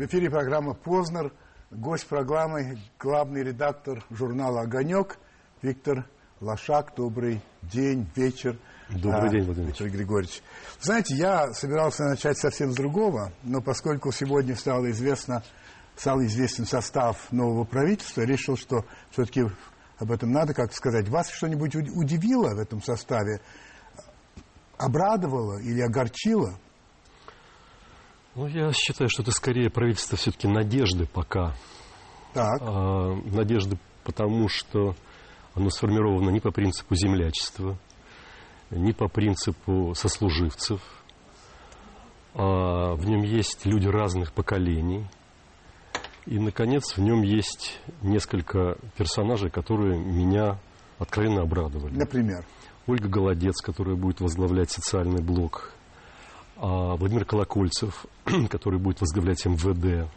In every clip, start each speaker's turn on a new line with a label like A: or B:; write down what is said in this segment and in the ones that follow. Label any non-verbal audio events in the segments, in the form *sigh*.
A: В эфире программа «Познер». Гость программы – главный редактор журнала «Огонек» Виктор Лошак. Добрый день, вечер.
B: Добрый а, день, Владимир
A: Виктор Григорьевич. Знаете, я собирался начать совсем с другого, но поскольку сегодня стало известно, стал известен состав нового правительства, решил, что все-таки об этом надо как-то сказать. Вас что-нибудь удивило в этом составе? Обрадовало или огорчило?
B: Ну, я считаю, что это скорее правительство все-таки надежды пока.
A: Так.
B: А, надежды потому, что оно сформировано не по принципу землячества, не по принципу сослуживцев. А в нем есть люди разных поколений. И, наконец, в нем есть несколько персонажей, которые меня откровенно обрадовали.
A: Например?
B: Ольга Голодец, которая будет возглавлять социальный блок Владимир Колокольцев, *clears throat* который будет возглавлять МВД,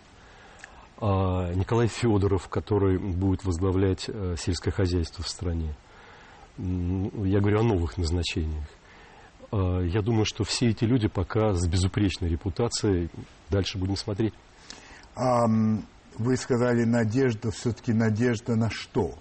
B: а, Николай Федоров, который будет возглавлять э, сельское хозяйство в стране. Я говорю о новых назначениях. А, я думаю, что все эти люди пока с безупречной репутацией. Дальше будем смотреть.
A: А, вы сказали, надежда, все-таки надежда на что?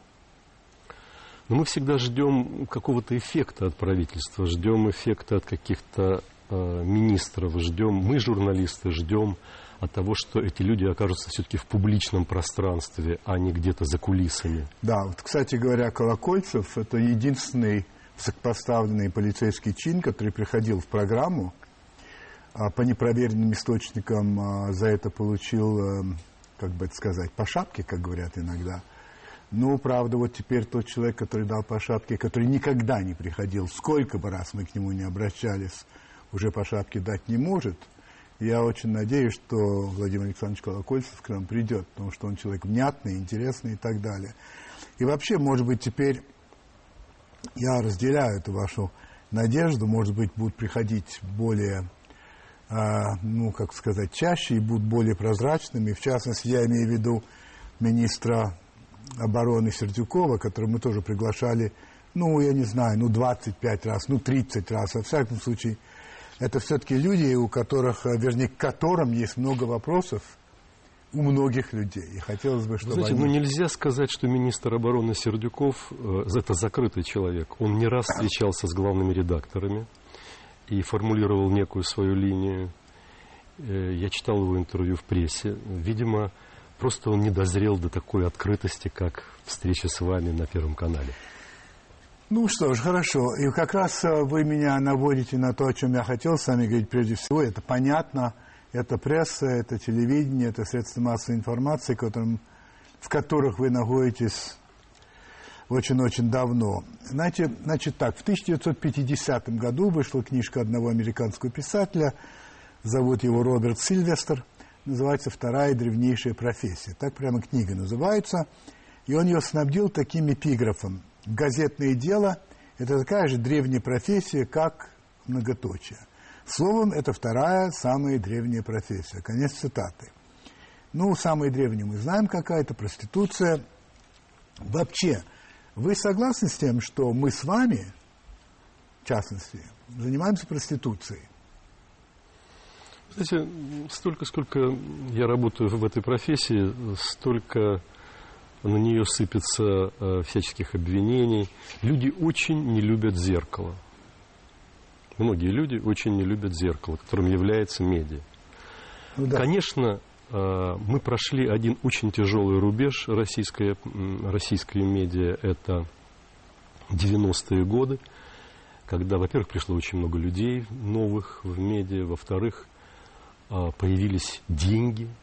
B: Но мы всегда ждем какого-то эффекта от правительства, ждем эффекта от каких-то министров ждем, мы, журналисты, ждем от того, что эти люди окажутся все-таки в публичном пространстве, а не где-то за кулисами.
A: Да, вот, кстати говоря, Колокольцев – это единственный высокопоставленный полицейский чин, который приходил в программу, а по непроверенным источникам а, за это получил, э, как бы это сказать, по шапке, как говорят иногда. Ну, правда, вот теперь тот человек, который дал по шапке, который никогда не приходил, сколько бы раз мы к нему не обращались, уже по шапке дать не может. Я очень надеюсь, что Владимир Александрович Колокольцев к нам придет, потому что он человек внятный, интересный и так далее. И вообще, может быть, теперь я разделяю эту вашу надежду, может быть, будут приходить более, а, ну, как сказать, чаще и будут более прозрачными. В частности, я имею в виду министра обороны Сердюкова, которого мы тоже приглашали, ну, я не знаю, ну, 25 раз, ну, 30 раз, во всяком случае, это все-таки люди, у которых, э, вернее, к которым есть много вопросов у многих людей. И хотелось бы, чтобы
B: Знаете,
A: они...
B: ну нельзя сказать, что министр обороны Сердюков э, это закрытый человек. Он не раз встречался с главными редакторами и формулировал некую свою линию. Э, я читал его интервью в прессе. Видимо, просто он не дозрел до такой открытости, как встреча с вами на Первом канале.
A: Ну что ж, хорошо. И как раз э, вы меня наводите на то, о чем я хотел с вами говорить прежде всего. Это понятно. Это пресса, это телевидение, это средства массовой информации, которым, в которых вы находитесь очень-очень давно. Значит, значит так, в 1950 году вышла книжка одного американского писателя, зовут его Роберт Сильвестр, называется «Вторая древнейшая профессия». Так прямо книга называется. И он ее снабдил таким эпиграфом газетное дело – это такая же древняя профессия, как многоточие. Словом, это вторая самая древняя профессия. Конец цитаты. Ну, самая древняя мы знаем какая то проституция. Вообще, вы согласны с тем, что мы с вами, в частности, занимаемся проституцией?
B: Знаете, столько, сколько я работаю в этой профессии, столько на нее сыпется э, всяческих обвинений. Люди очень не любят зеркало. Многие люди очень не любят зеркало, которым является медиа. Ну, да. Конечно, э, мы прошли один очень тяжелый рубеж российской, российской медиа. Это 90-е годы, когда, во-первых, пришло очень много людей новых в медиа, во-вторых, э, появились деньги –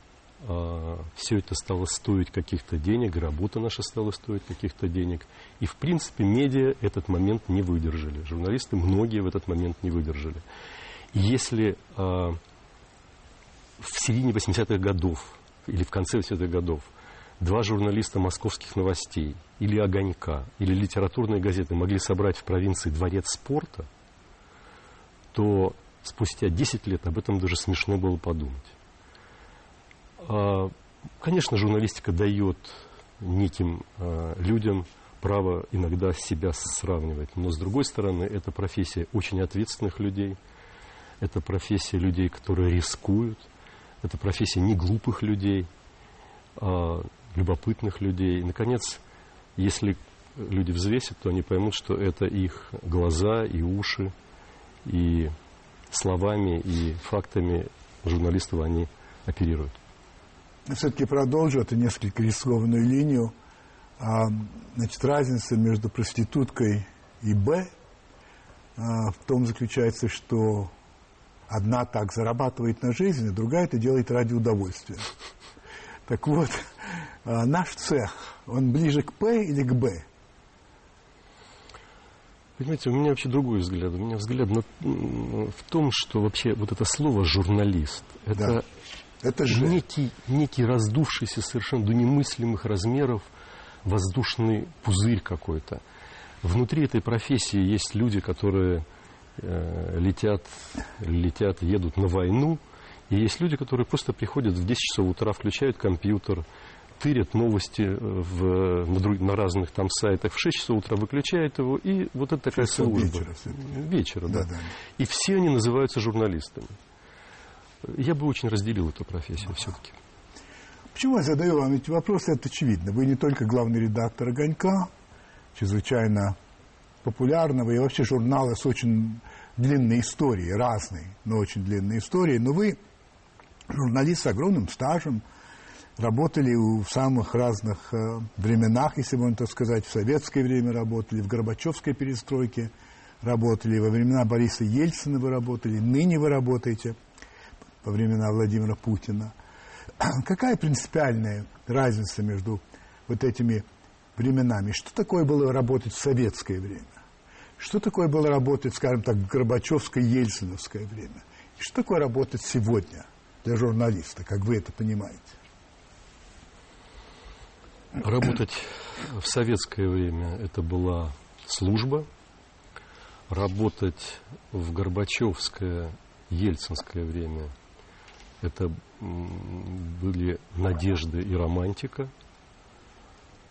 B: все это стало стоить каких-то денег, работа наша стала стоить каких-то денег. И, в принципе, медиа этот момент не выдержали. Журналисты многие в этот момент не выдержали. И если а, в середине 80-х годов или в конце 80-х годов два журналиста московских новостей или «Огонька», или литературной газеты могли собрать в провинции дворец спорта, то спустя 10 лет об этом даже смешно было подумать. А, конечно, журналистика дает неким а, людям право иногда себя сравнивать. Но, с другой стороны, это профессия очень ответственных людей, это профессия людей, которые рискуют, это профессия не глупых людей, а любопытных людей. И, наконец, если люди взвесят, то они поймут, что это их глаза и уши, и словами, и фактами журналистов они оперируют.
A: Все-таки продолжу эту несколько рискованную линию. А, значит, разница между проституткой и Б а, в том заключается, что одна так зарабатывает на жизнь, а другая это делает ради удовольствия. Так вот, а, наш цех, он ближе к П или к Б?
B: Понимаете, у меня вообще другой взгляд. У меня взгляд на, в том, что вообще вот это слово журналист, это, да. Это же. Некий, некий раздувшийся совершенно до немыслимых размеров воздушный пузырь какой-то. Внутри этой профессии есть люди, которые э, летят, летят, едут на войну, и есть люди, которые просто приходят в 10 часов утра, включают компьютер, тырят новости э, в, на, друг, на разных там сайтах, в 6 часов утра выключают его, и вот это такая служба. Вечера, вечера да. Да, да. И все они называются журналистами. Я бы очень разделил эту профессию все-таки.
A: Почему я задаю вам эти вопросы? Это очевидно. Вы не только главный редактор «Огонька», чрезвычайно популярного и вообще журнала с очень длинной историей, разной, но очень длинной историей, но вы журналист с огромным стажем, работали в самых разных э, временах, если можно так сказать, в советское время работали, в Горбачевской перестройке работали, во времена Бориса Ельцина вы работали, ныне вы работаете, во времена Владимира Путина. *clears throat* Какая принципиальная разница между вот этими временами? Что такое было работать в советское время? Что такое было работать, скажем так, в Горбачевское, Ельциновское время? И что такое работать сегодня для журналиста, как вы это понимаете?
B: Работать в советское время это была служба. Работать в Горбачевское, Ельцинское время это были надежды и романтика.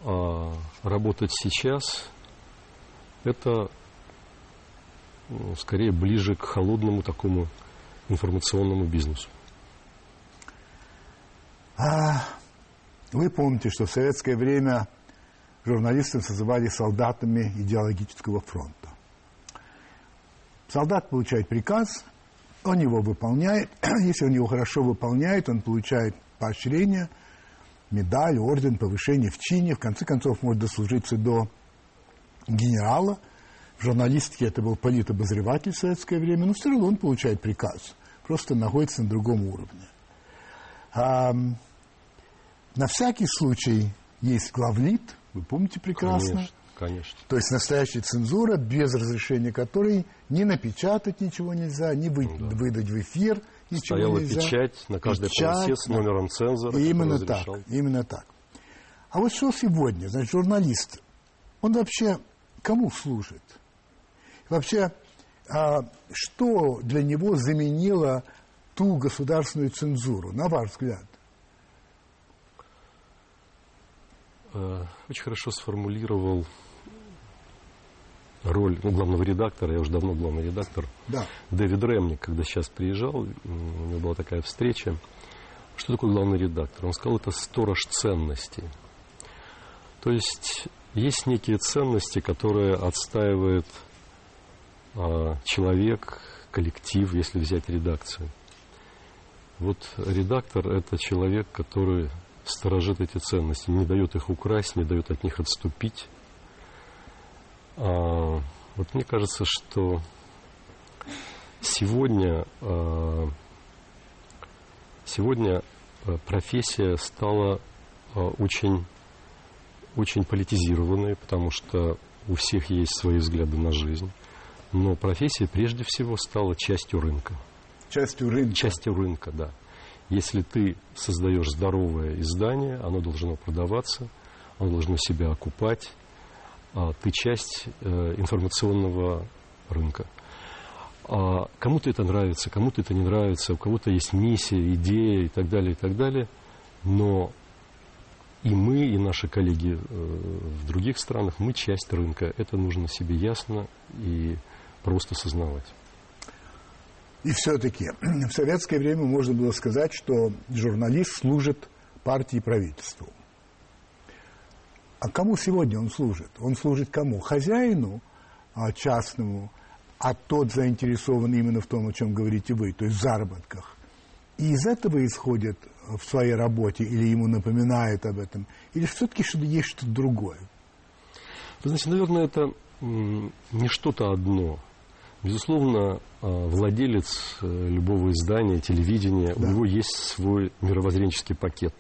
B: А работать сейчас это скорее ближе к холодному такому информационному бизнесу.
A: А, вы помните, что в советское время журналистов называли солдатами идеологического фронта. Солдат получает приказ, он его выполняет. *clears throat* Если он его хорошо выполняет, он получает поощрение, медаль, орден, повышение в чине. В конце концов, может дослужиться до генерала. В журналистике это был политобозреватель в советское время, но все равно он получает приказ. Просто находится на другом уровне. На всякий случай есть главлит, вы помните прекрасно.
B: Конечно, конечно.
A: То есть настоящая цензура, без разрешения которой ни напечатать ничего нельзя, ни вы, да. выдать в эфир ничего
B: Стояла
A: нельзя.
B: печать на каждой печать, полосе с номером цензора.
A: Именно так, именно так. А вот что сегодня? Значит, журналист, он вообще кому служит? Вообще, а, что для него заменило ту государственную цензуру, на ваш взгляд?
B: Э, очень хорошо сформулировал роль ну, главного редактора, я уже давно главный редактор,
A: да.
B: Дэвид Ремник, когда сейчас приезжал, у него была такая встреча. Что такое главный редактор? Он сказал, это сторож ценностей. То есть есть некие ценности, которые отстаивает а, человек, коллектив, если взять редакцию. Вот редактор – это человек, который сторожит эти ценности, не дает их украсть, не дает от них отступить. А, вот мне кажется, что сегодня, а, сегодня а, профессия стала а, очень, очень политизированной, потому что у всех есть свои взгляды на жизнь. Но профессия прежде всего стала частью рынка.
A: Частью рынка.
B: Частью рынка, да. Если ты создаешь здоровое издание, оно должно продаваться, оно должно себя окупать, ты часть э, информационного рынка. А кому-то это нравится, кому-то это не нравится, у кого-то есть миссия, идея и так далее, и так далее. Но и мы, и наши коллеги э, в других странах, мы часть рынка. Это нужно себе ясно и просто сознавать.
A: И все-таки *clears throat* в советское время можно было сказать, что журналист служит партии и правительству. А кому сегодня он служит? Он служит кому? Хозяину а, частному, а тот заинтересован именно в том, о чем говорите вы, то есть в заработках. И из этого исходит в своей работе или ему напоминает об этом, или все-таки что есть что-то другое?
B: Вы знаете, наверное, это не что-то одно. Безусловно, а, владелец э, любого издания, телевидения, да. у него есть свой мировоззренческий пакет,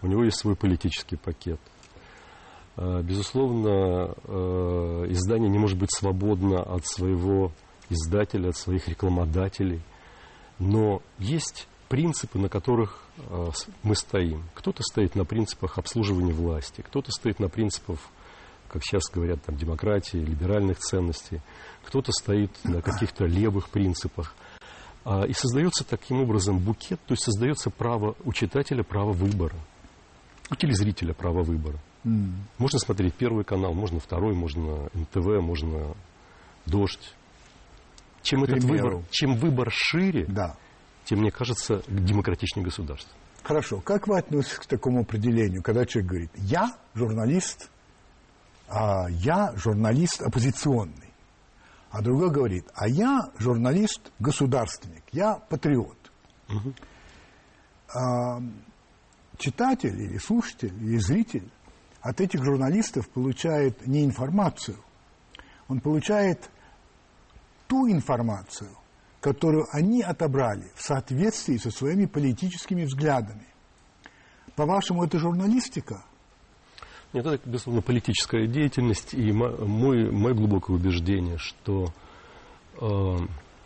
B: у него есть свой политический пакет. А, безусловно, э, издание не может быть свободно от своего издателя, от своих рекламодателей, но есть принципы, на которых э, мы стоим. Кто-то стоит на принципах обслуживания власти, кто-то стоит на принципах как сейчас говорят, там, демократии, либеральных ценностей, кто-то стоит на каких-то левых принципах. А, и создается таким образом букет, то есть создается право у читателя право выбора, у телезрителя право выбора. Mm. Можно смотреть первый канал, можно второй, можно НТВ, можно Дождь. Чем этот выбор, чем выбор шире, да. тем, мне кажется, демократичнее государство.
A: Хорошо. Как вы относитесь к такому определению, когда человек говорит, я журналист а я журналист оппозиционный. А другой говорит, а я журналист государственник, я патриот. Угу. А, читатель или слушатель или зритель от этих журналистов получает не информацию, он получает ту информацию, которую они отобрали в соответствии со своими политическими взглядами. По-вашему, это журналистика –
B: нет, это, безусловно, политическая деятельность, и мой, мое глубокое убеждение, что э,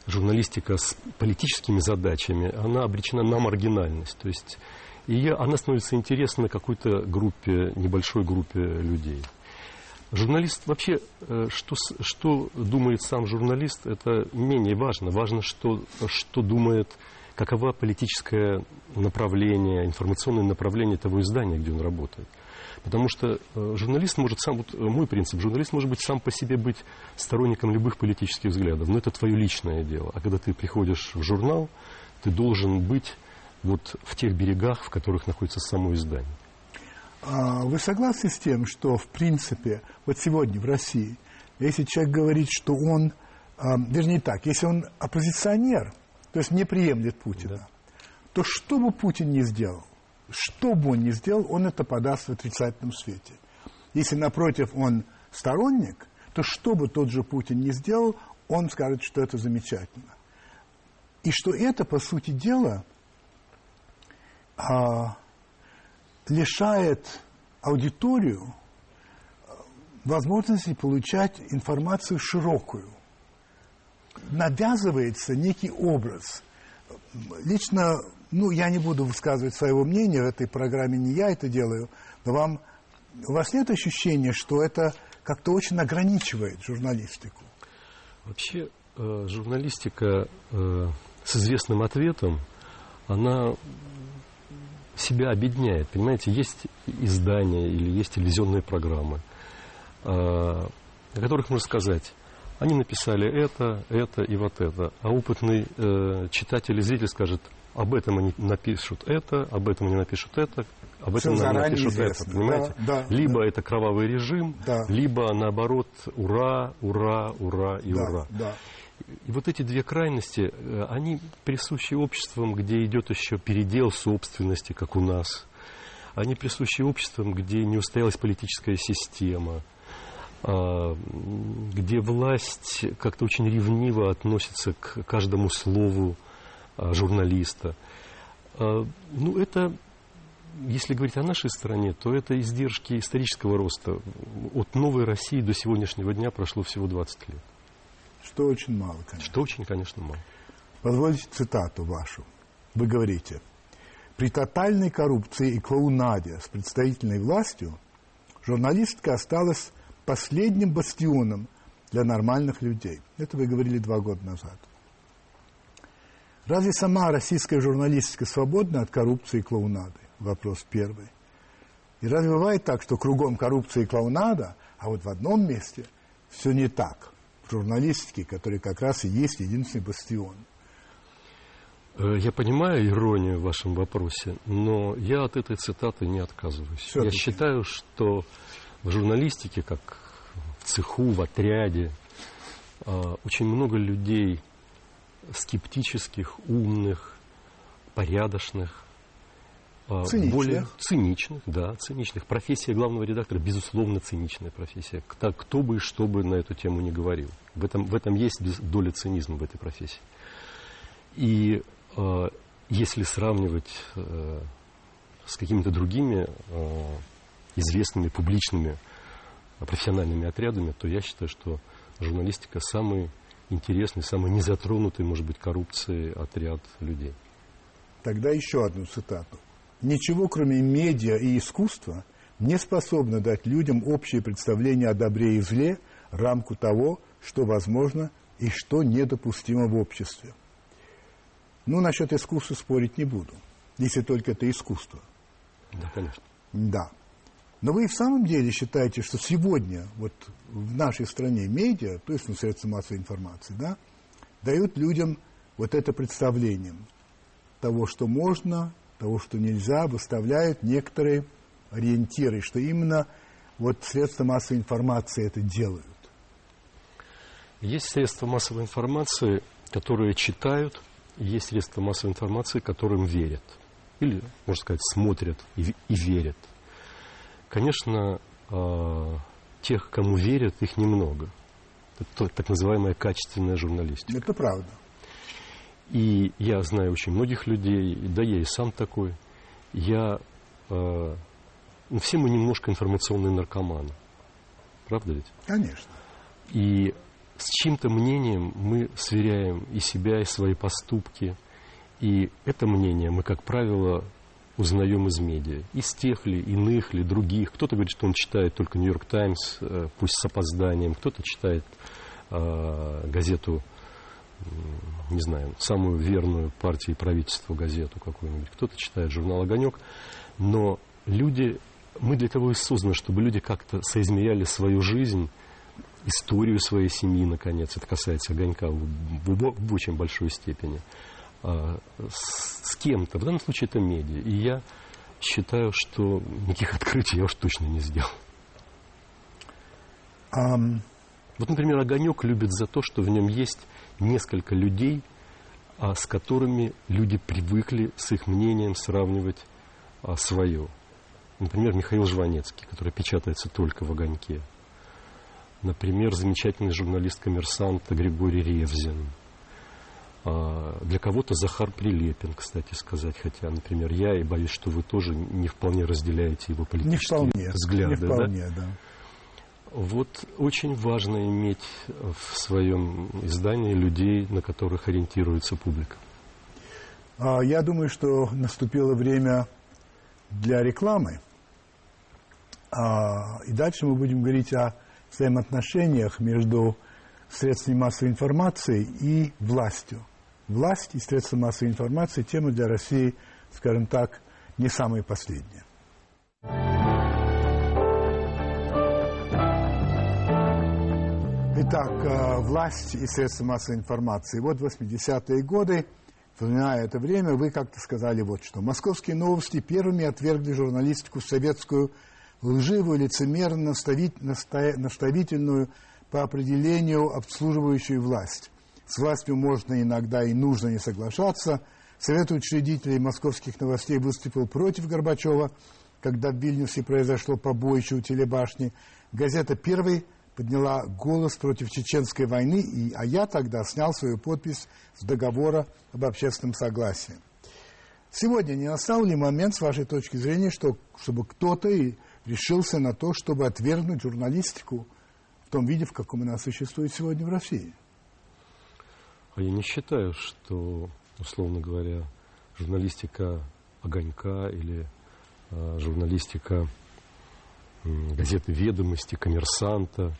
B: журналистика с политическими задачами, она обречена на маргинальность. То есть и она становится интересна какой-то группе, небольшой группе людей. Журналист вообще, э, что, что думает сам журналист, это менее важно. Важно, что, что думает, каково политическое направление, информационное направление того издания, где он работает. Потому что э, журналист может сам, вот э, мой принцип, журналист может быть сам по себе быть сторонником любых политических взглядов, но это твое личное дело. А когда ты приходишь в журнал, ты должен быть вот в тех берегах, в которых находится само издание.
A: А вы согласны с тем, что, в принципе, вот сегодня в России, если человек говорит, что он, а, вернее так, если он оппозиционер, то есть не приемлет Путина, да. то что бы Путин ни сделал, что бы он ни сделал, он это подаст в отрицательном свете. Если, напротив, он сторонник, то что бы тот же Путин ни сделал, он скажет, что это замечательно. И что это, по сути дела, а, лишает аудиторию а, возможности получать информацию широкую. Навязывается некий образ. Лично ну, я не буду высказывать своего мнения, в этой программе не я это делаю, но вам, у вас нет ощущения, что это как-то очень ограничивает журналистику?
B: Вообще, э, журналистика э, с известным ответом, она себя объединяет. Понимаете, есть издания или есть телевизионные программы, э, о которых можно сказать, они написали это, это и вот это. А опытный э, читатель и зритель скажет, об этом они напишут это, об этом они напишут это, об этом они напишут известно. это, понимаете? Да, да, либо да. это кровавый режим, да. либо наоборот ура, ура, ура и да, ура. Да. И вот эти две крайности, э, они присущи обществам, где идет еще передел собственности, как у нас. Они присущи обществам, где не устоялась политическая система, а, где власть как-то очень ревниво относится к каждому слову, а, журналиста. А, ну, это, если говорить о нашей стране, то это издержки исторического роста. От новой России до сегодняшнего дня прошло всего 20 лет.
A: Что очень мало, конечно.
B: Что очень, конечно, мало.
A: Позвольте цитату вашу. Вы говорите, при тотальной коррупции и клоунаде с представительной властью журналистка осталась последним бастионом для нормальных людей. Это вы говорили два года назад. Разве сама российская журналистика свободна от коррупции и клоунады? Вопрос первый. И разве бывает так, что кругом коррупция и клоунада, а вот в одном месте все не так? В журналистике, который как раз и есть единственный бастион.
B: Э, я понимаю иронию в вашем вопросе, но я от этой цитаты не отказываюсь.
A: Всё-таки.
B: Я считаю, что в журналистике, как в цеху, в отряде, а, очень много людей скептических, умных, порядочных, а,
A: Циничных.
B: более циничных, да, циничных. Профессия главного редактора, безусловно, циничная профессия. Кто, кто бы и что бы на эту тему не говорил. В этом, в этом есть доля цинизма в этой профессии. И э, если сравнивать э, с какими-то другими э, известными публичными э, профессиональными отрядами, то я считаю, что журналистика самый интересный, самый незатронутый, может быть, коррупцией отряд людей.
A: Тогда еще одну цитату. Ничего, кроме медиа и искусства, не способно дать людям общее представление о добре и зле, рамку того, что возможно и что недопустимо в обществе. Ну, насчет искусства спорить не буду, если только это искусство.
B: Да, конечно.
A: Да. Но вы и в самом деле считаете, что сегодня вот в нашей стране медиа, то есть ну, средства массовой информации, да, дают людям вот это представление того, что можно, того, что нельзя, выставляют некоторые ориентиры, что именно вот средства массовой информации это делают.
B: Есть средства массовой информации, которые читают, и есть средства массовой информации, которым верят. Или, можно сказать, смотрят и, и верят. Конечно, а, тех, кому верят, их немного. Это то- так называемая качественная журналистика.
A: Это правда.
B: И я знаю очень многих людей, да я и сам такой. Я, э, все мы немножко информационные наркоманы. Правда ведь?
A: Конечно.
B: И с чьим-то мнением мы сверяем и себя, и свои поступки. И это мнение мы, как правило, узнаем из медиа. Из тех ли, иных ли, других. Кто-то говорит, что он читает только «Нью-Йорк Таймс», э, пусть с опозданием. Кто-то читает э, газету, не знаю, самую верную партии и правительству газету какую-нибудь. Кто-то читает журнал «Огонек». Но люди, мы для того и созданы, чтобы люди как-то соизмеряли свою жизнь историю своей семьи, наконец, это касается огонька в, в- в очень большой степени, а, с, с кем-то, в данном случае это медиа. И я считаю, что никаких *laughs* открытий я уж точно не сделал.
A: Ам,
B: Вот, например, огонек любит за то, что в нем есть несколько людей, а, с которыми люди привыкли с их мнением сравнивать а, свое. Например, Михаил Жванецкий, который печатается только в огоньке. Например, замечательный журналист коммерсанта Григорий Ревзин. А, Для кого-то Захар Прилепин, кстати сказать, хотя, например, я и боюсь, что вы тоже не вполне разделяете его
A: не
B: политические
A: вполне.
B: взгляды.
A: не
B: да?
A: вполне, да.
B: Вот очень важно иметь в своем издании людей, на которых ориентируется публика.
A: А, Я думаю, что наступило время для рекламы. А, И дальше мы будем говорить о взаимоотношениях между средствами массовой информации и властью. Власть и средства массовой информации – тема для России, скажем так, не самая последняя. Итак, э, власть и средства массовой информации. Вот 80-е годы, вспоминая это время, вы как-то сказали вот что. Московские новости первыми отвергли журналистику советскую, лживую, лицемерно, наставительную по определению обслуживающую власть. С властью можно иногда и нужно не соглашаться. Совет учредителей московских новостей выступил против Горбачева, когда в Вильнюсе произошло побоище у телебашни. Газета «Первый» подняла голос против чеченской войны, и, а я тогда снял свою подпись с договора об общественном согласии. Сегодня не настал ли момент, с вашей точки зрения, что, чтобы кто-то и решился на то, чтобы отвергнуть журналистику в том виде, в каком она существует сегодня в России?
B: А я не считаю, что, условно говоря, журналистика огонька или э, журналистика м, газеты «Ведомости», «Коммерсанта»,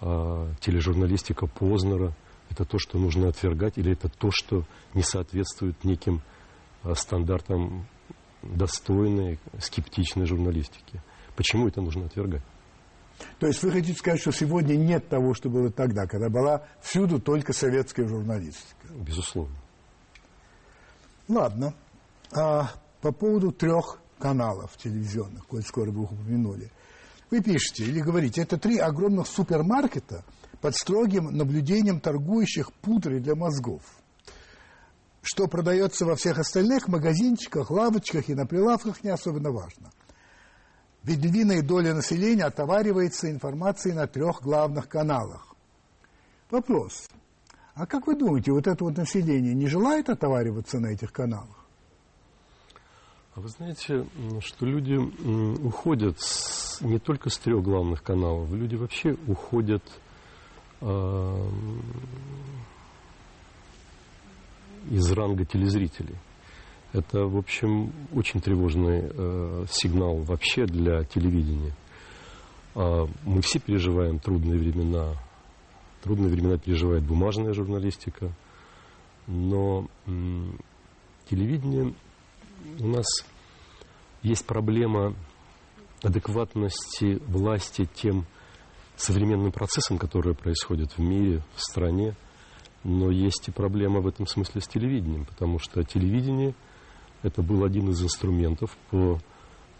B: э, тележурналистика Познера – это то, что нужно отвергать, или это то, что не соответствует неким э, стандартам достойной, скептичной журналистики. Почему это нужно отвергать?
A: То есть вы хотите сказать, что сегодня нет того, что было тогда, когда была всюду только советская журналистика?
B: Безусловно.
A: Ладно. А по поводу трех каналов телевизионных, коль скоро вы их упомянули. Вы пишете или говорите, это три огромных супермаркета под строгим наблюдением торгующих пудрой для мозгов. Что продается во всех остальных магазинчиках, лавочках и на прилавках не особенно важно. Ведь львиная доля населения отоваривается информацией на трех главных каналах. Вопрос. А как вы думаете, вот это вот население не желает отовариваться на этих каналах?
B: А вы знаете, что люди уходят не только с трех главных каналов, люди вообще уходят э, из ранга телезрителей. Это, в общем, очень тревожный э, сигнал вообще для телевидения. Э, мы все переживаем трудные времена. Трудные времена переживает бумажная журналистика. Но э, телевидение у нас есть проблема адекватности власти тем современным процессам, которые происходят в мире, в стране. Но есть и проблема в этом смысле с телевидением, потому что телевидение – это был один из инструментов по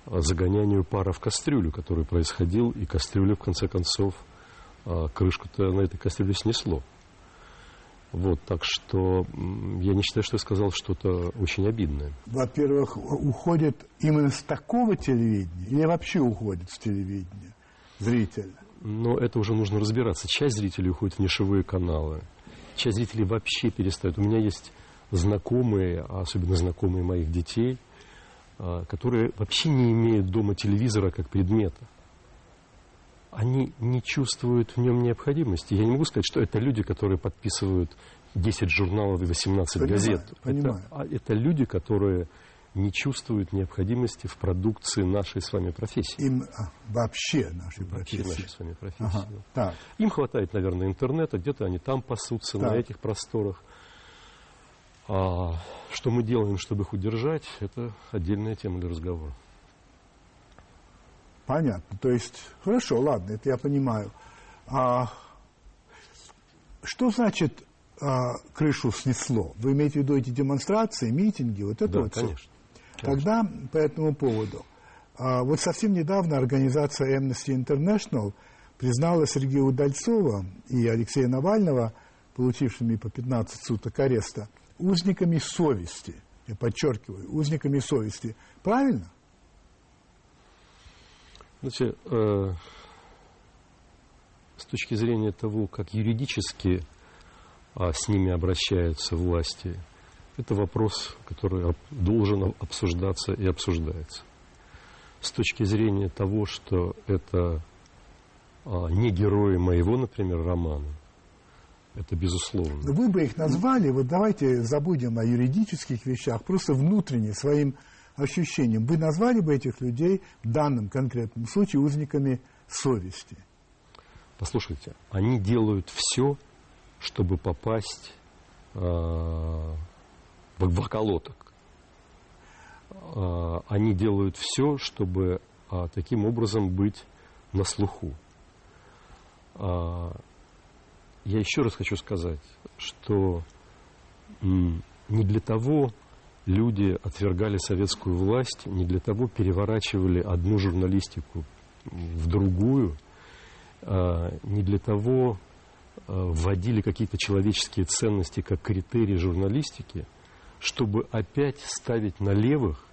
B: загонянию пара в кастрюлю, который происходил, и кастрюлю, в конце концов, а, крышку-то на этой кастрюле снесло. Вот, так что я не считаю, что я сказал что-то очень обидное.
A: Во-первых, уходит именно с такого телевидения или вообще уходит с телевидения зритель?
B: Но это уже нужно разбираться. Часть зрителей уходит в нишевые каналы, часть зрителей вообще перестает. У меня есть знакомые, а особенно знакомые моих детей, а, которые вообще не имеют дома телевизора как предмета они не чувствуют в нем необходимости. Я не могу сказать, что это люди, которые подписывают 10 журналов и 18
A: понимаю,
B: газет.
A: Понимаю.
B: Это, а, это люди, которые не чувствуют необходимости в продукции нашей с вами профессии.
A: Им а, вообще нашей
B: вообще
A: профессии.
B: нашей с вами профессии.
A: Ага, так.
B: Им хватает, наверное, интернета, где-то они там пасутся,
A: Так.
B: на этих просторах. А что мы делаем, чтобы их удержать, это отдельная тема для разговора.
A: Понятно. То есть, хорошо, ладно, это я понимаю. А, что значит а, крышу снесло? Вы имеете в виду эти демонстрации, митинги, вот это
B: да,
A: вот всё?
B: конечно.
A: Тогда по этому поводу. а, вот совсем недавно организация Amnesty International признала Сергея Удальцова и Алексея Навального, получившими по 15 суток ареста, узниками совести. Я подчеркиваю, узниками совести. Правильно?
B: Знаете, э, с точки зрения того, как юридически а, с ними обращаются власти, это вопрос, который должен обсуждаться и обсуждается. С точки зрения того, что это а, не герои моего, например, романа, это безусловно.
A: Но Вы бы их назвали, вот давайте забудем о юридических вещах, просто внутренне, своим ощущением. Вы назвали бы этих людей в данном конкретном случае узниками совести.
B: Послушайте, они делают все, чтобы попасть э, в, в околоток. Э, они делают все, чтобы э, таким образом быть на слуху. Э, я еще раз хочу сказать, что не для того люди отвергали советскую власть, не для того переворачивали одну журналистику в другую, а, не для того а, вводили какие-то человеческие ценности как критерии журналистики, чтобы опять ставить на левых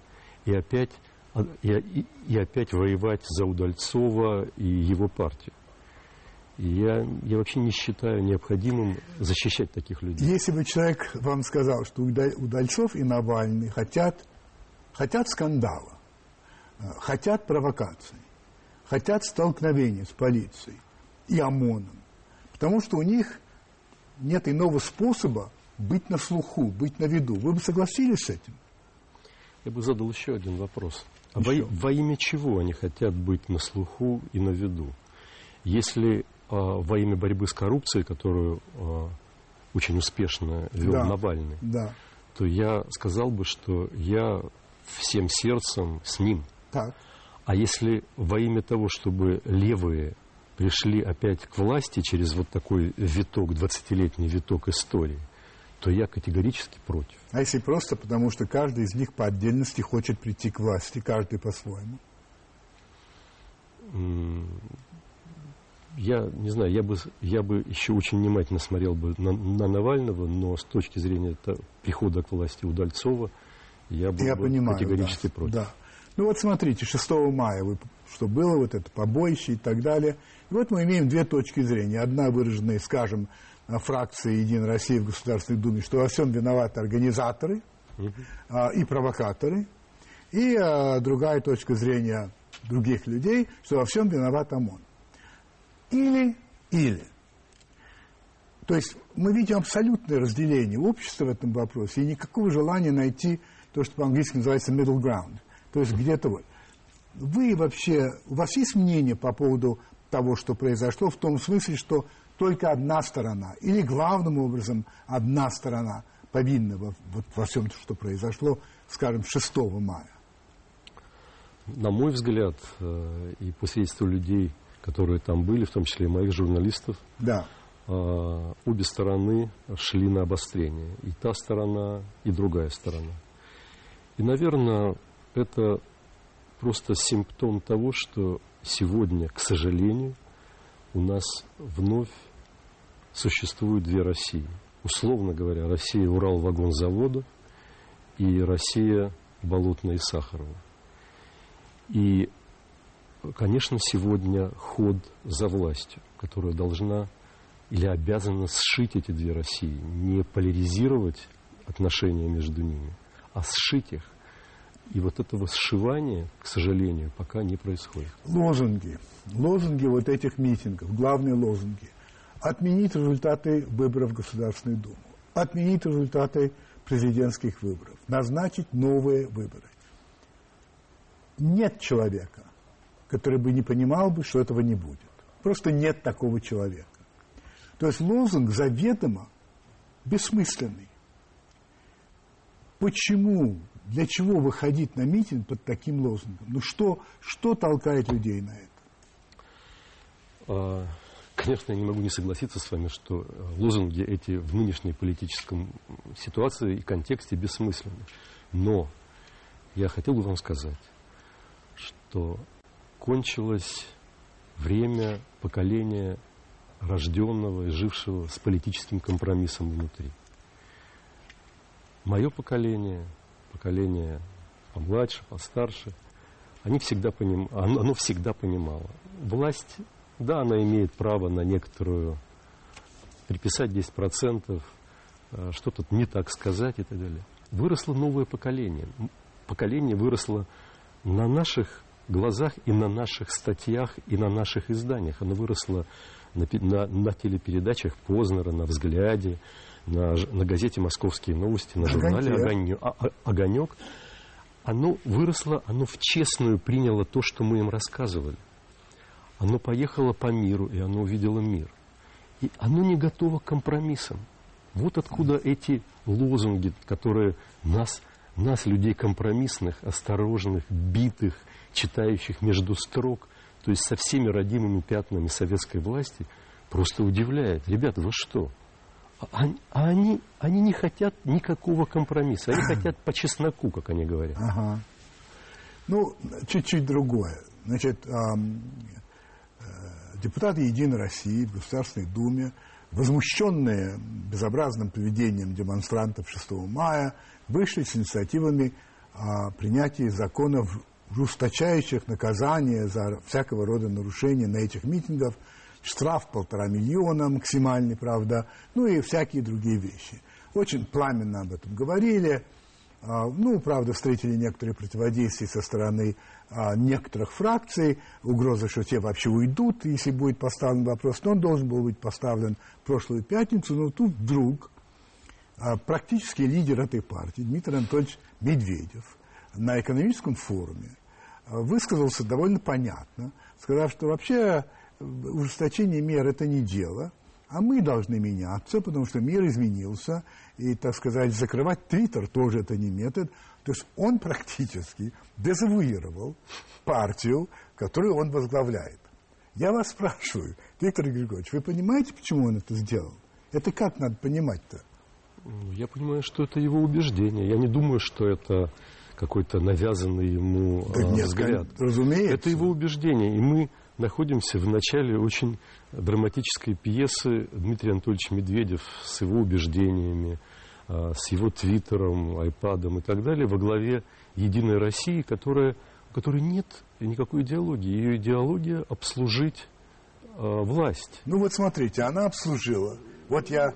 B: и опять, а, и- и опять воевать за Удальцова и его партию. И я, я вообще не считаю необходимым защищать таких людей.
A: Если бы человек вам сказал, что Уда- Удальцов и Навальный хотят, хотят скандала, э, хотят провокаций, хотят столкновений с полицией и ОМОНом, потому что у них нет иного способа быть на слуху, быть на виду. Вы бы согласились с этим?
B: Я бы задал еще один вопрос. А во,
A: Еще.
B: во имя чего они хотят быть на слуху и на виду? Если во имя борьбы с коррупцией, которую а, очень успешно вел
A: Да.
B: Навальный,
A: Да.
B: то я сказал бы, что я всем сердцем с ним.
A: Так.
B: А если во имя того, чтобы левые пришли опять к власти через вот такой виток, 20-летний виток истории, то я категорически против.
A: А если просто потому, что каждый из них по отдельности хочет прийти к власти, каждый по-своему?
B: Я не знаю, я бы, я бы еще очень внимательно смотрел бы на, на Навального, но с точки зрения прихода к власти Удальцова, я был
A: я
B: бы
A: понимаю,
B: категорически
A: да,
B: против.
A: Да. Ну вот смотрите, 6 мая, вы, что было, вот это побоище и так далее. И вот мы имеем две точки зрения. Одна выраженная, скажем, фракции «Единая Россия» в Государственной Думе, что во всем виноваты организаторы угу. а, и провокаторы. И а, другая точка зрения других людей, что во всем виноват ОМОН. Или, или. То есть мы видим абсолютное разделение общества в этом вопросе и никакого желания найти то, что по-английски называется middle ground. То есть где-то вот. Вы вообще, у вас есть мнение по поводу того, что произошло, в том смысле, что только одна сторона, или главным образом одна сторона повинна во, вот, во всем, что произошло, скажем, 6 мая?
B: На мой взгляд, э, и по людей, которые там были, в том числе и моих журналистов,
A: да.
B: Э, обе стороны шли на обострение. И та сторона, и другая сторона. И, наверное, это просто симптом того, что сегодня, к сожалению, у нас вновь существуют две России. Условно говоря, Россия Урал-вагонзавода и Россия Болотная и Сахарова. И, конечно, сегодня ход за властью, которая должна или обязана сшить эти две России, не поляризировать отношения между ними, а сшить их. И вот этого сшивания, к сожалению, пока не происходит.
A: Лозунги. Лозунги вот этих митингов, главные лозунги. Отменить результаты выборов в Государственную Думу. Отменить результаты президентских выборов. Назначить новые выборы нет человека, который бы не понимал бы, что этого не будет. Просто нет такого человека. То есть лозунг заведомо бессмысленный. Почему, для чего выходить на митинг под таким лозунгом? Ну что, что толкает людей на это?
B: А, конечно, я не могу не согласиться с вами, что э, лозунги эти в нынешней политической ситуации и контексте бессмысленны. Но я хотел бы вам сказать, что кончилось время поколения рожденного и жившего с политическим компромиссом внутри. Мое поколение, поколение помладше, постарше, они всегда поним... оно, оно всегда понимало. Власть, да, она имеет право на некоторую приписать 10%, э, что-то не так сказать и так далее. Выросло новое поколение. Поколение выросло на наших глазах и на наших статьях, и на наших изданиях. Оно выросло на, на, на телепередачах Познера, на «Взгляде», на, на газете «Московские новости», на журнале «Огонек». А, а, «Огонек». Оно выросло, оно в честную приняло то, что мы им рассказывали. Оно поехало по миру, и оно увидело мир. И оно не готово к компромиссам. Вот откуда эти лозунги, которые нас, нас людей компромиссных, осторожных, битых, читающих между строк, то есть со всеми родимыми пятнами советской власти, просто удивляет. Ребята, вы что? А, а они, они не хотят никакого компромисса. Они хотят по чесноку, как они говорят.
A: Ага. Ну, чуть-чуть другое. Значит, эм, э, депутаты Единой России в Государственной Думе, возмущенные безобразным поведением демонстрантов 6 мая, вышли с инициативами о принятии законов ужесточающих наказания за всякого рода нарушения на этих митингах, штраф полтора миллиона максимальный, правда, ну и всякие другие вещи. Очень пламенно об этом говорили. А, ну, правда, встретили некоторые противодействия со стороны а, некоторых фракций, угроза, что те вообще уйдут, если будет поставлен вопрос. Но он должен был быть поставлен в прошлую пятницу, но тут вдруг а, практически лидер этой партии, Дмитрий Анатольевич Медведев, на экономическом форуме э, высказался довольно понятно, сказав, что вообще э, ужесточение мер – это не дело, а мы должны меняться, потому что мир изменился, и, так сказать, закрывать Твиттер тоже это не метод. То есть он практически дезавуировал партию, которую он возглавляет. Я вас спрашиваю, Виктор Григорьевич, вы понимаете, почему он это сделал? Это как надо понимать-то?
B: Ну, Я понимаю, что это его убеждение. Я не думаю, что это какой-то навязанный ему
A: Да
B: а,
A: нет,
B: взгляд.
A: разумеется.
B: Это его убеждение. И мы находимся в начале очень драматической пьесы Дмитрий Анатольевич Медведев с его убеждениями, а, с его твиттером, айпадом и так далее во главе Единой России, которая, у которой нет никакой идеологии. Ее идеология обслужить а, власть.
A: Ну вот смотрите, она обслужила. Вот я,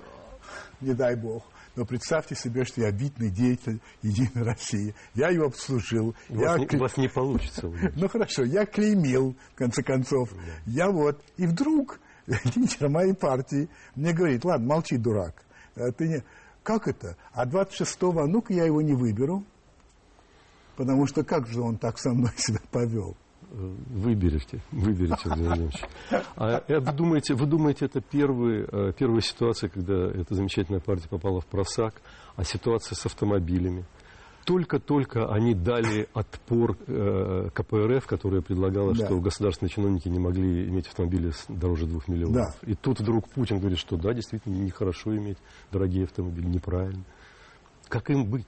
A: не дай бог, но представьте себе, что я видный деятель Единой России. Я ее обслужил.
B: У
A: я
B: вас, не,
A: кле-
B: у вас не получится. *laughs*
A: Ну хорошо, я клеймил, в конце концов. Я вот. И вдруг *laughs* лидер моей партии мне говорит, ладно, молчи, дурак. Э, Ты не... Как это? А 26-го, а ну-ка я его не выберу. Потому что как же он так со мной *laughs* себя повел?
B: Выберите, выберите, Владимир Владимирович. А э, вы думаете, вы думаете, это первый, э, первая ситуация, когда эта замечательная партия попала в просак, а ситуация с автомобилями? Только-только они дали отпор э, КПРФ, которая предлагала,
A: Да.
B: что государственные чиновники не могли иметь автомобили дороже двух миллионов. И тут вдруг Путин говорит, что да, действительно, нехорошо иметь дорогие автомобили, неправильно. Как им быть?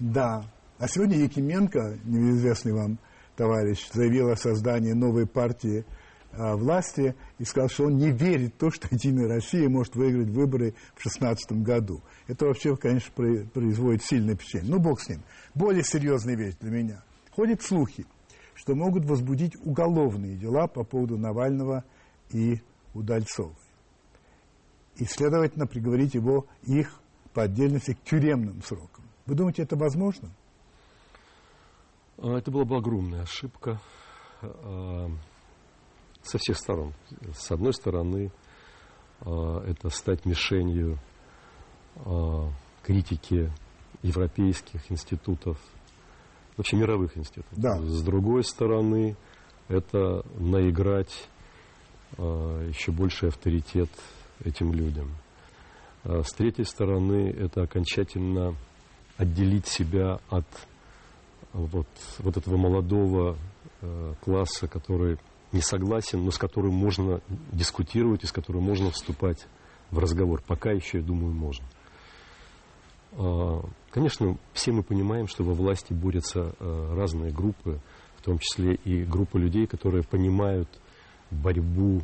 A: Да. А сегодня Якименко, неизвестный вам товарищ, заявил о создании новой партии а, власти и сказал, что он не верит в то, что Единая Россия может выиграть выборы в 2016 году. Это вообще, конечно, про- производит сильное впечатление. Ну, бог с ним. Более серьезная вещь для меня. Ходят слухи, что могут возбудить уголовные дела по поводу Навального и Удальцовой. И, следовательно, приговорить его, их по отдельности к тюремным срокам. Вы думаете, это возможно?
B: А, Это была бы огромная ошибка а, со всех сторон. С одной стороны, а, это стать мишенью критики европейских институтов, вообще мировых институтов.
A: Да.
B: С другой стороны, это наиграть еще больший авторитет этим людям. С третьей стороны, это окончательно отделить себя от вот, вот этого молодого э, класса, который не согласен, но с которым можно дискутировать и с которым можно вступать в разговор. Пока еще, я думаю, можно. А, Конечно, все мы понимаем, что во власти борются э, разные группы, в том числе и группа людей, которые понимают борьбу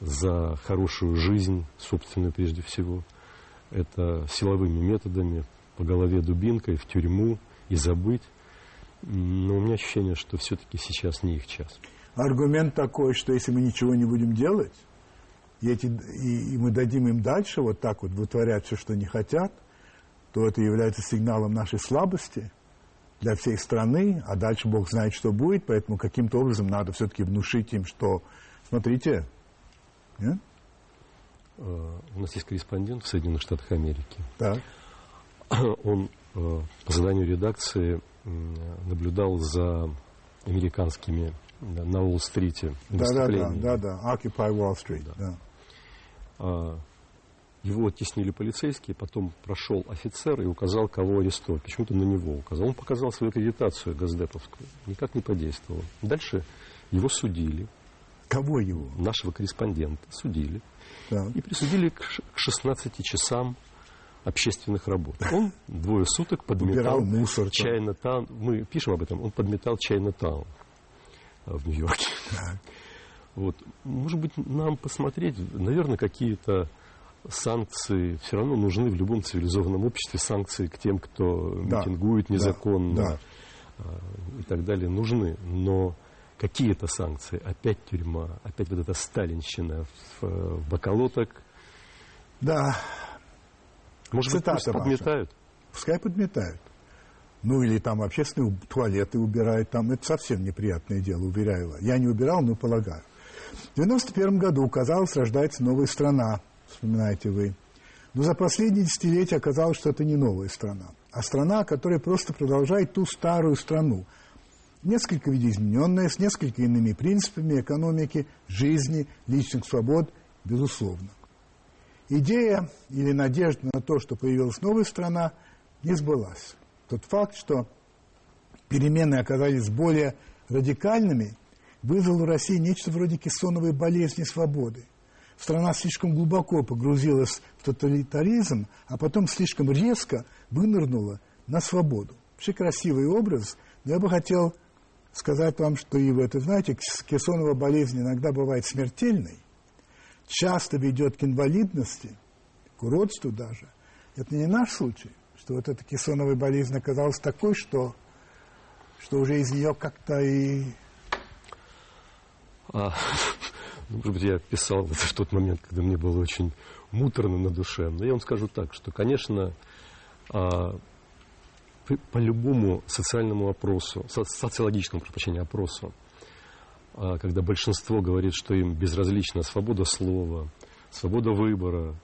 B: за хорошую жизнь, собственную прежде всего. Это силовыми методами, по голове дубинкой, в тюрьму и забыть. Но у меня ощущение, что все-таки сейчас не их час.
A: Аргумент такой, что если мы ничего не будем делать, и, эти, и, и мы дадим им дальше вот так вот вытворять все, что не хотят, то это является сигналом нашей слабости для всей страны, а дальше Бог знает, что будет, поэтому каким-то образом надо все-таки внушить им, что, смотрите, нет?
B: Э, У нас есть корреспондент в Соединенных Штатах Америки.
A: так, *clears throat*
B: Он э, по заданию редакции наблюдал за американскими да, на Уолл-стрите
A: да, да, да, да, да, Occupy Wall Street, да.
B: А, Его оттеснили полицейские, потом прошел офицер и указал, кого арестовать. Почему-то на него указал. Он показал свою аккредитацию газдеповскую. Никак не подействовало. Дальше его судили,
A: Кого его?
B: нашего корреспондента судили.
A: Да.
B: И присудили к 16 часам общественных работ. Он двое суток подметал
A: Убирал мусор там.
B: Чайна-таун. Мы пишем об этом. Он подметал Чайна-таун а, в Нью-Йорке. Вот. Может быть, нам посмотреть, наверное, какие-то санкции все равно нужны в любом цивилизованном обществе, санкции к тем, кто
A: Да.
B: митингует
A: Да.
B: незаконно
A: Да.
B: а, и так далее, нужны. Но какие-то санкции? Опять тюрьма, опять вот эта сталинщина в, в бакалоток.
A: Да,
B: Может быть,
A: Цитата
B: пусть
A: ваша.
B: подметают?
A: пускай подметают. Ну, или там общественные туалеты убирают, там это совсем неприятное дело, уверяю вас. Я не убирал, но полагаю. В 91 году, казалось, рождается новая страна, вспоминаете вы. Но за последние десятилетия оказалось, что это не новая страна, а страна, которая просто продолжает ту старую страну, несколько видоизмененная, с несколько иными принципами экономики, жизни, личных свобод, безусловно. Идея или надежда на то, что появилась новая страна, не сбылась. Тот факт, что перемены оказались более радикальными, вызвал в России нечто вроде кессоновой болезни свободы. страна слишком глубоко погрузилась в тоталитаризм, а потом слишком резко вынырнула на свободу. Вообще красивый образ, но я бы хотел сказать вам, что и вы это знаете, кессонова болезнь иногда бывает смертельной, часто ведет к инвалидности, к уродству даже. Это не наш случай, что вот эта кессоновая болезнь оказалась такой, что, что уже из нее как-то и...
B: А, *laughs* ну, может быть, я писал это в тот момент, когда мне было очень муторно на душе. Но я вам скажу так, что, конечно, а, по любому социальному опросу, социологическому, прошу опросу, когда большинство говорит, что им безразлична свобода слова, свобода выбора,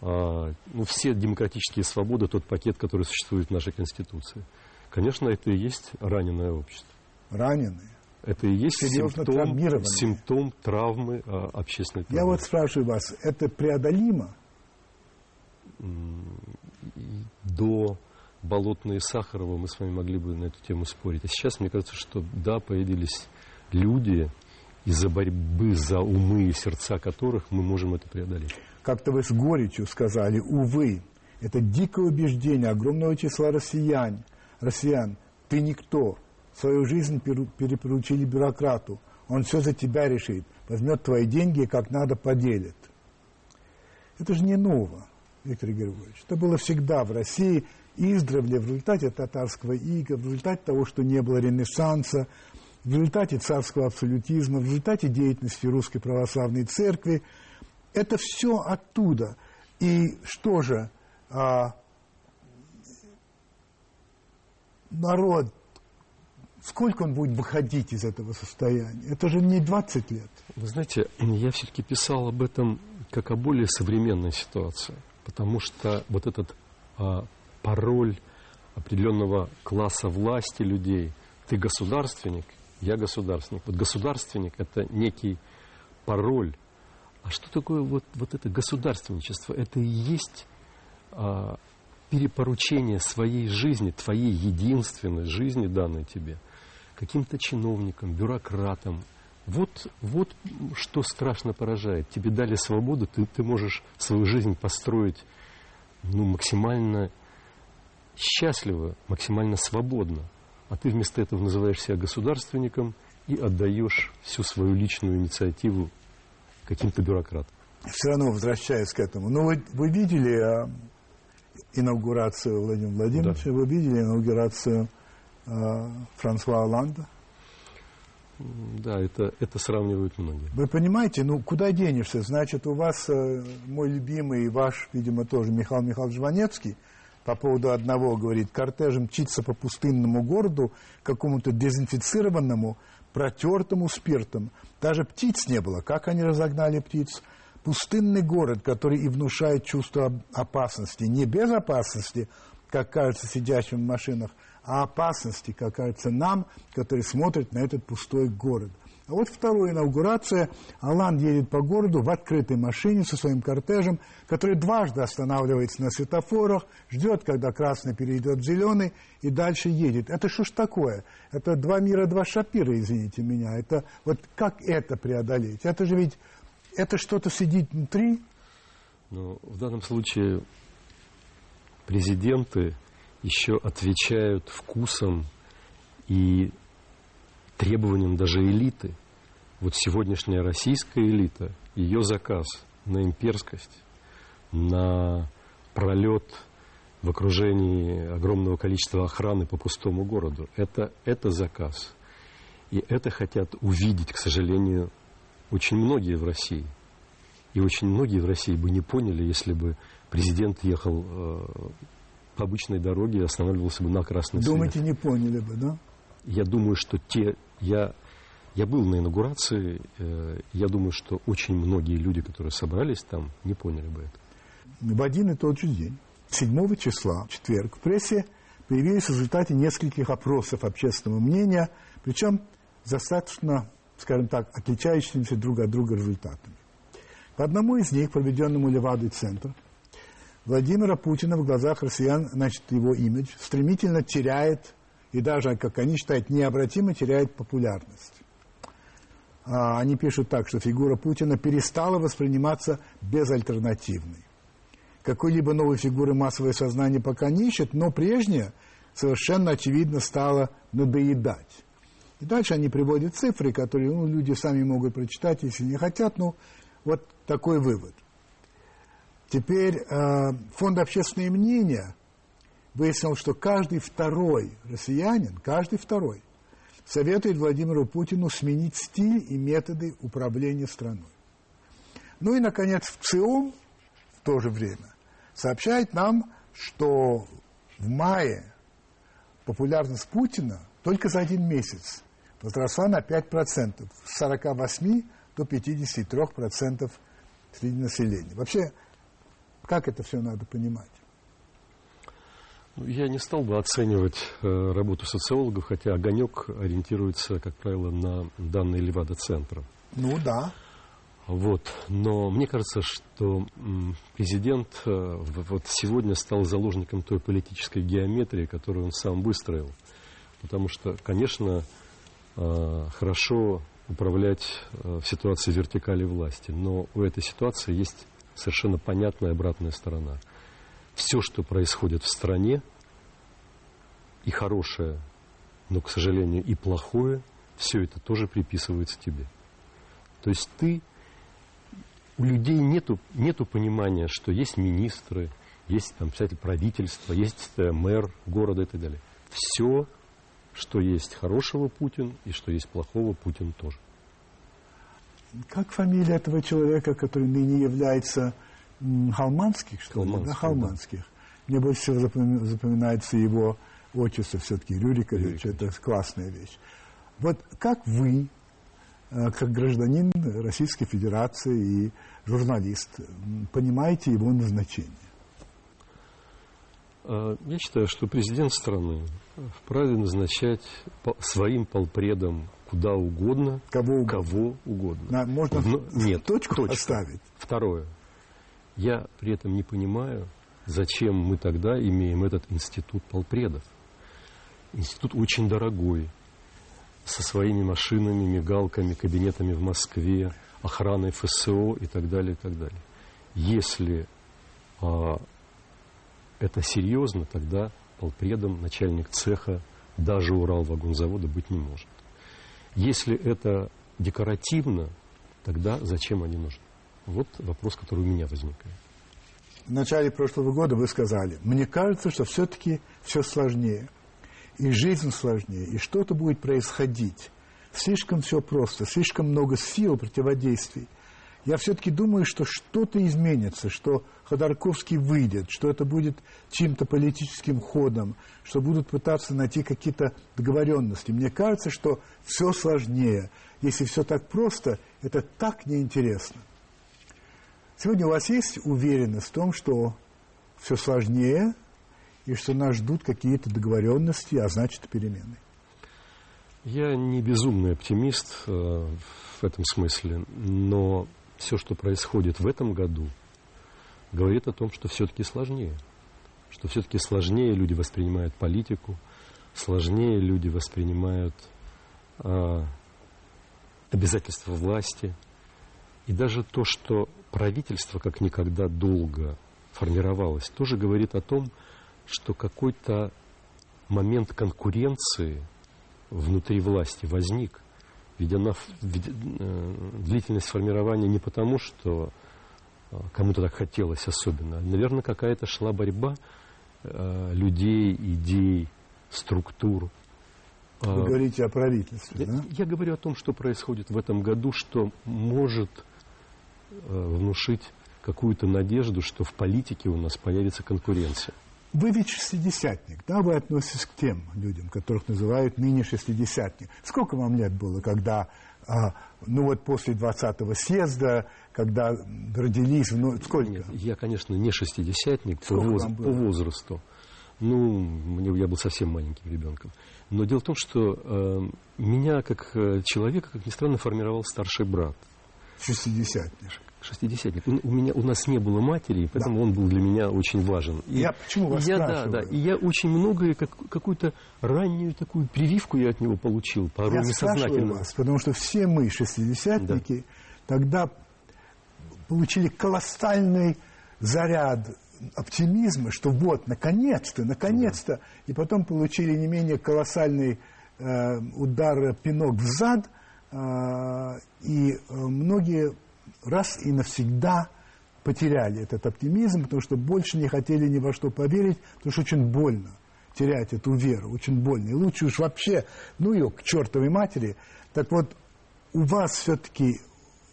B: а, ну, все демократические свободы, тот пакет, который существует в нашей Конституции. Конечно, это и есть раненое общество.
A: Раненые?
B: Это и есть симптом, симптом травмы а, общественной травмы.
A: Я вот спрашиваю вас, это преодолимо?
B: До Болотного и Сахарова мы с вами могли бы на эту тему спорить. А сейчас мне кажется, что да, появились люди, из-за борьбы за умы и сердца которых мы можем это преодолеть.
A: Как-то вы с горечью сказали, увы, это дикое убеждение огромного числа россиян. Россиян, ты никто. Свою жизнь перепоручили бюрократу. Он все за тебя решит. Возьмет твои деньги и как надо поделит. Это же не ново, Виктор Григорьевич. Это было всегда в России издревле в результате татарского ига, в результате того, что не было ренессанса, в результате царского абсолютизма, в результате деятельности Русской Православной Церкви. Это все оттуда. И что же, а, народ, сколько он будет выходить из этого состояния? Это же не 20 лет.
B: Вы знаете, я все-таки писал об этом как о более современной ситуации, потому что вот этот а, пароль определенного класса власти людей. Ты государственник, я государственник. Вот государственник – это некий пароль. А что такое вот, вот это государственничество? Это и есть а, перепоручение своей жизни, твоей единственной жизни, данной тебе, каким-то чиновникам, бюрократам. Вот, вот что страшно поражает. Тебе дали свободу, ты, ты можешь свою жизнь построить ну, максимально счастливо, максимально свободно. А ты вместо этого называешь себя государственником и отдаешь всю свою личную инициативу каким-то бюрократам.
A: Все равно возвращаясь к этому. Ну, вы, вы видели а, инаугурацию Владимира Владимировича, да. вы видели инаугурацию а, Франсуа Оланда?
B: Да, это, это сравнивают многие.
A: Вы понимаете, ну куда денешься? Значит, у вас э, мой любимый и ваш, видимо, тоже Михаил Михайлович Жванецкий – по поводу одного, говорит, кортеж мчится по пустынному городу, какому-то дезинфицированному, протертому спиртом. Даже птиц не было. Как они разогнали птиц? Пустынный город, который и внушает чувство опасности. Не безопасности, как кажется сидящим в машинах, а опасности, как кажется нам, которые смотрят на этот пустой город – а вот вторая инаугурация. Алан едет по городу в открытой машине со своим кортежем, который дважды останавливается на светофорах, ждет, когда красный перейдет в зеленый, и дальше едет. Это что ж такое? Это два мира, два шапира, извините меня. Это вот как это преодолеть? Это же ведь, это что-то сидит внутри.
B: Ну, в данном случае президенты еще отвечают вкусом и требованиям даже элиты. Вот сегодняшняя российская элита, ее заказ на имперскость, на пролет в окружении огромного количества охраны по пустому городу, это, это заказ. И это хотят увидеть, к сожалению, очень многие в России. И очень многие в России бы не поняли, если бы президент ехал э, по обычной дороге и останавливался бы на красный
A: свет. Думаете, не поняли бы, да?
B: я думаю, что те... Я, я был на инаугурации, э, я думаю, что очень многие люди, которые собрались там, не поняли бы это.
A: В один и тот же день, 7 числа, четверг, в прессе появились в результате нескольких опросов общественного мнения, причем достаточно, скажем так, отличающимися друг от друга результатами. По одному из них, проведенному Левадой центр, Владимира Путина в глазах россиян, значит, его имидж стремительно теряет и даже, как они считают, необратимо теряет популярность. а, они пишут так, что фигура Путина перестала восприниматься безальтернативной. Какой-либо новой фигуры массовое сознание пока не ищет, но прежняя совершенно очевидно стала надоедать. И дальше они приводят цифры, которые ну, люди сами могут прочитать, если не хотят. Ну, вот такой вывод. Теперь э, фонд общественное мнение выяснил, что каждый второй россиянин, каждый второй, советует Владимиру Путину сменить стиль и методы управления страной. Ну и, наконец, в ЦИОМ в то же время сообщает нам, что в мае популярность Путина только за один месяц возросла на 5%, с 48 до 53% среди населения. Вообще, как это все надо понимать?
B: Я не стал бы оценивать э, работу социологов, хотя огонек ориентируется, как правило, на данные Левада-центра.
A: Ну да.
B: Вот. Но мне кажется, что президент э, вот сегодня стал заложником той политической геометрии, которую он сам выстроил. Потому что, конечно, э, хорошо управлять в ситуации вертикали власти, но у этой ситуации есть совершенно понятная обратная сторона. Все, что происходит в стране, и хорошее, но, к сожалению, и плохое, все это тоже приписывается тебе. То есть ты у людей нету, нету понимания, что есть министры, есть там представитель правительства, есть э, мэр города и так далее. Все, что есть хорошего Путин и что есть плохого Путин тоже.
A: Как фамилия этого человека, который ныне является Халманских, что ли? Да, Халманских. Да. Мне больше всего запоминается его отчество все-таки Рюрикович. Это классная вещь. Вот как вы Э, как гражданин Российской Федерации и журналист, понимаете его назначение?
B: Э, я считаю, что президент страны вправе назначать своим полпредом куда угодно,
A: кого угодно.
B: Кого угодно. На,
A: можно Но, нет, точку, точку поставить.
B: Второе. Я при этом не понимаю, зачем мы тогда имеем этот институт полпредов. Институт очень дорогой, со своими машинами, мигалками, кабинетами в Москве, охраной ФСО и так далее, и так далее. Если а, это серьезно, тогда полпредом, начальник цеха, даже Уралвагонзавода быть не может. Если это декоративно, тогда зачем они нужны? Вот вопрос, который у меня возникает.
A: В начале прошлого года вы сказали, мне кажется, что все-таки все сложнее и жизнь сложнее, и что-то будет происходить. Слишком все просто, слишком много сил, противодействий. Я все-таки думаю, что что-то изменится, что Ходорковский выйдет, что это будет чьим-то политическим ходом, что будут пытаться найти какие-то договоренности. Мне кажется, что все сложнее. Если все так просто, это так неинтересно. Сегодня у вас есть уверенность в том, что все сложнее, и что нас ждут какие-то договоренности, а значит перемены.
B: Я не безумный оптимист э, в этом смысле, но все, что происходит в этом году, говорит о том, что все-таки сложнее. Что все-таки сложнее люди воспринимают политику, сложнее люди воспринимают э, обязательства власти. И даже то, что правительство как никогда долго формировалось, тоже говорит о том, что какой-то момент конкуренции внутри власти возник. Ведь она, ведь, э, длительность формирования не потому, что э, кому-то так хотелось особенно. Наверное, какая-то шла борьба э, людей, идей, структур.
A: Вы а, говорите о правительстве,
B: я,
A: да?
B: Я говорю о том, что происходит в этом году, что может внушить какую-то надежду, что в политике у нас появится конкуренция.
A: Вы ведь шестидесятник, да, вы относитесь к тем людям, которых называют ныне шестидесятник. Сколько вам лет было, когда, а, ну вот после 20-го съезда, когда родились, ну, сколько? Нет,
B: я, конечно, не шестидесятник по, воз, по возрасту. Ну, мне, я был совсем маленьким ребенком. Но дело в том, что э, меня, как э, человека, как ни странно, формировал старший брат.
A: Шестидесятник.
B: Шестидесятник. У меня, у нас не было матери, поэтому да. он был для меня очень важен.
A: И, я почему вас
B: я, Да, да. И я очень многое, как, какую-то раннюю такую прививку я от него получил, порой
A: я
B: несознательно.
A: вас, потому что все мы, шестидесятники, да. тогда получили колоссальный заряд оптимизма, что вот, наконец-то, наконец-то, и потом получили не менее колоссальный э, удар, пинок в зад, и э, многие раз и навсегда потеряли этот оптимизм, потому что больше не хотели ни во что поверить, потому что очень больно терять эту веру, очень больно. И лучше уж вообще, ну ее к чертовой матери. Так вот, у вас все-таки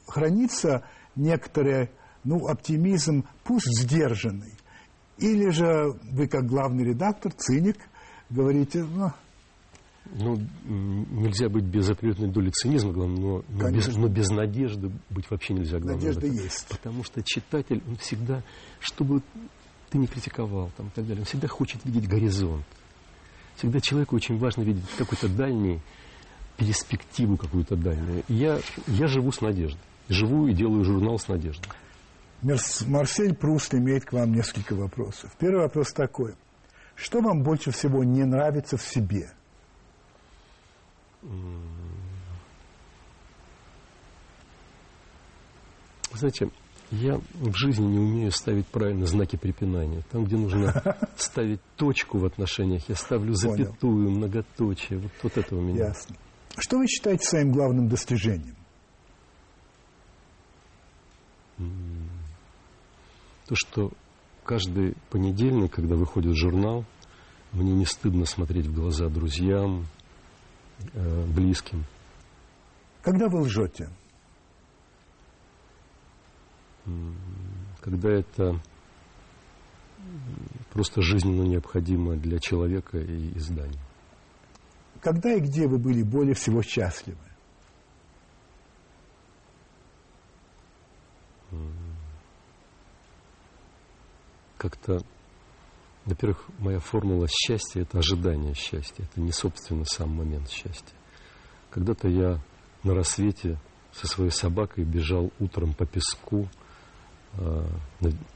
A: хранится некоторый, ну, оптимизм, пусть сдержанный. Или же вы, как главный редактор, циник, говорите, ну,
B: ну, нельзя быть без определенной доли цинизма, но, но, без, но без надежды быть вообще нельзя.
A: Главное, Надежда есть.
B: Потому что читатель, он всегда, чтобы ты не критиковал там, и так далее, он всегда хочет видеть горизонт. Всегда человеку очень важно видеть какой-то дальний, перспективу какую-то дальнюю. Я, я живу с надеждой. Живу и делаю журнал с надеждой.
A: Марсель Пруст имеет к вам несколько вопросов. Первый вопрос такой. Что вам больше всего не нравится в себе –
B: знаете, я в жизни не умею ставить правильно знаки препинания. Там, где нужно *laughs* ставить точку в отношениях, я ставлю запятую, Понял. многоточие. Вот, вот это у меня.
A: Ясно. Что вы считаете своим главным достижением?
B: То, что каждый понедельник, когда выходит журнал, мне не стыдно смотреть в глаза друзьям, э, близким.
A: Когда вы лжете?
B: Когда это просто жизненно необходимо для человека и издания.
A: Когда и где вы были более всего счастливы?
B: Как-то во-первых, моя формула счастья – это ожидание счастья. Это не, собственно, сам момент счастья. Когда-то я на рассвете со своей собакой бежал утром по песку э,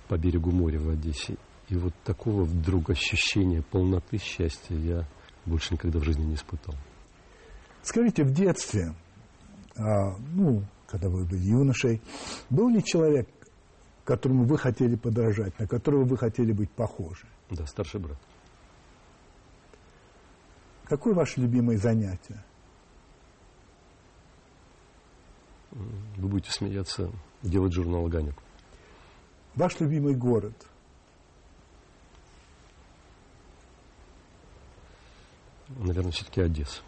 B: по берегу моря в Одессе. И вот такого вдруг ощущения полноты счастья я больше никогда в жизни не испытал.
A: Скажите, в детстве, а, ну, когда вы были юношей, был ли человек, которому вы хотели подражать, на которого вы хотели быть похожи?
B: Да, старший брат.
A: Какое ваше любимое занятие?
B: Вы будете смеяться, делать журнал «Огонек».
A: Ваш любимый город?
B: Наверное, все-таки Одесса.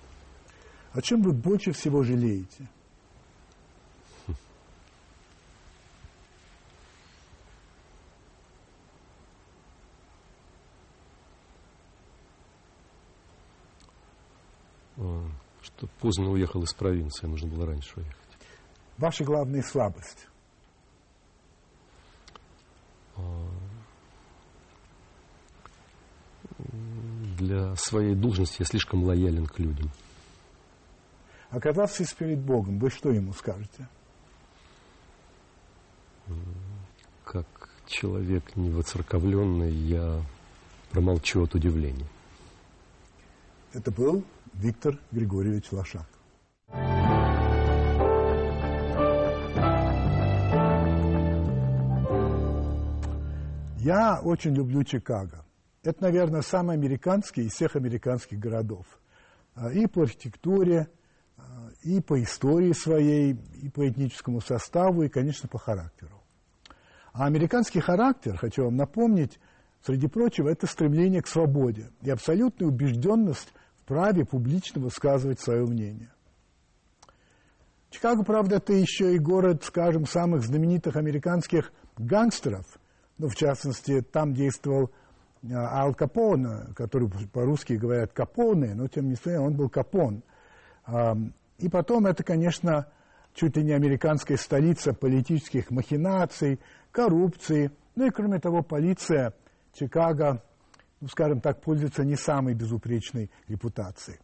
A: О чем вы больше всего жалеете?
B: Что поздно уехал из провинции, нужно было раньше уехать.
A: Ваша главная слабость? А,
B: для своей должности я слишком лоялен к людям.
A: Оказавшись перед Богом, вы что ему скажете?
B: Как человек невоцерковленный, я промолчу от удивления.
A: Это был Виктор Григорьевич Лошак. Я очень люблю Чикаго. Это, наверное, самый американский из всех американских городов. А, и по архитектуре, а, и по истории своей, и по этническому составу, и, конечно, по характеру. А американский характер, хочу вам напомнить, среди прочего, это стремление к свободе и абсолютная убежденность праве публично высказывать свое мнение. Чикаго, правда, это еще и город, скажем, самых знаменитых американских гангстеров. Ну, в частности, там действовал а, Ал Капон, который по-русски говорят Капоне, но тем не менее он был Капон. И потом это, конечно, чуть ли не американская столица политических махинаций, коррупции. Ну и, кроме того, полиция Чикаго ну, скажем так, пользуется не самой безупречной репутацией.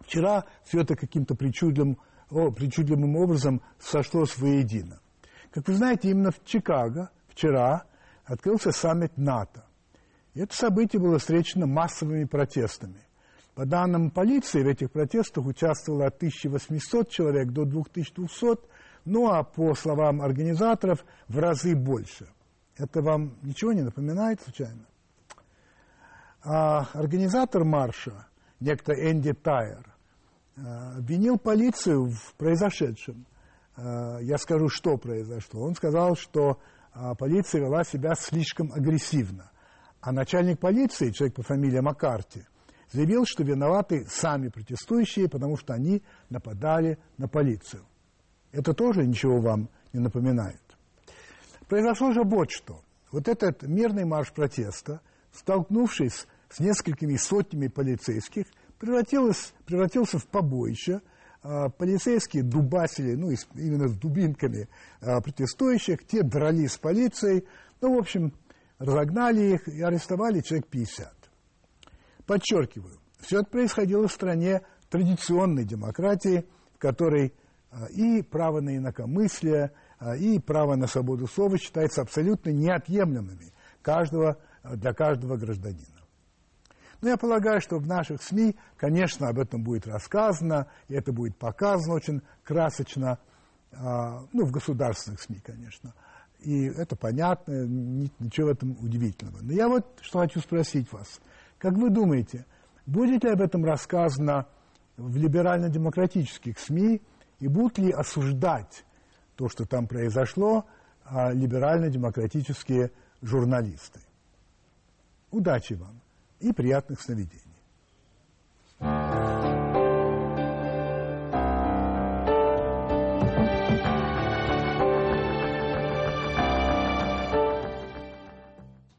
A: Вчера все это каким-то причудливым, о, причудливым образом сошлось воедино. Как вы знаете, именно в Чикаго вчера открылся саммит НАТО. И это событие было встречено массовыми протестами. По данным полиции, в этих протестах участвовало от 1800 человек до 2200, ну а по словам организаторов, в разы больше. Это вам ничего не напоминает случайно? А организатор марша, некто Энди Тайер, а, обвинил полицию в произошедшем. А, я скажу, что произошло. Он сказал, что а, полиция вела себя слишком агрессивно. А начальник полиции, человек по фамилии Маккарти, заявил, что виноваты сами протестующие, потому что они нападали на полицию. Это тоже ничего вам не напоминает. Произошло же вот что. Вот этот мирный марш протеста, столкнувшись с несколькими сотнями полицейских, превратился превратился в побоище. А, полицейские дубасили, ну, именно с дубинками а, протестующих, те дрались с полицией. Ну, в общем, разогнали их и арестовали человек 50. Подчеркиваю, все это происходило в стране традиционной демократии, в которой а, и право на инакомыслие, и право на свободу слова считаются абсолютно неотъемлемыми каждого, для каждого гражданина. Но я полагаю, что в наших СМИ, конечно, об этом будет рассказано, и это будет показано очень красочно, ну, в государственных СМИ, конечно. И это понятно, ничего в этом удивительного. Но я вот что хочу спросить вас. Как вы думаете, будет ли об этом рассказано в либерально-демократических СМИ, и будут ли осуждать то, что там произошло, а либерально-демократические журналисты? Удачи вам и приятных сновидений.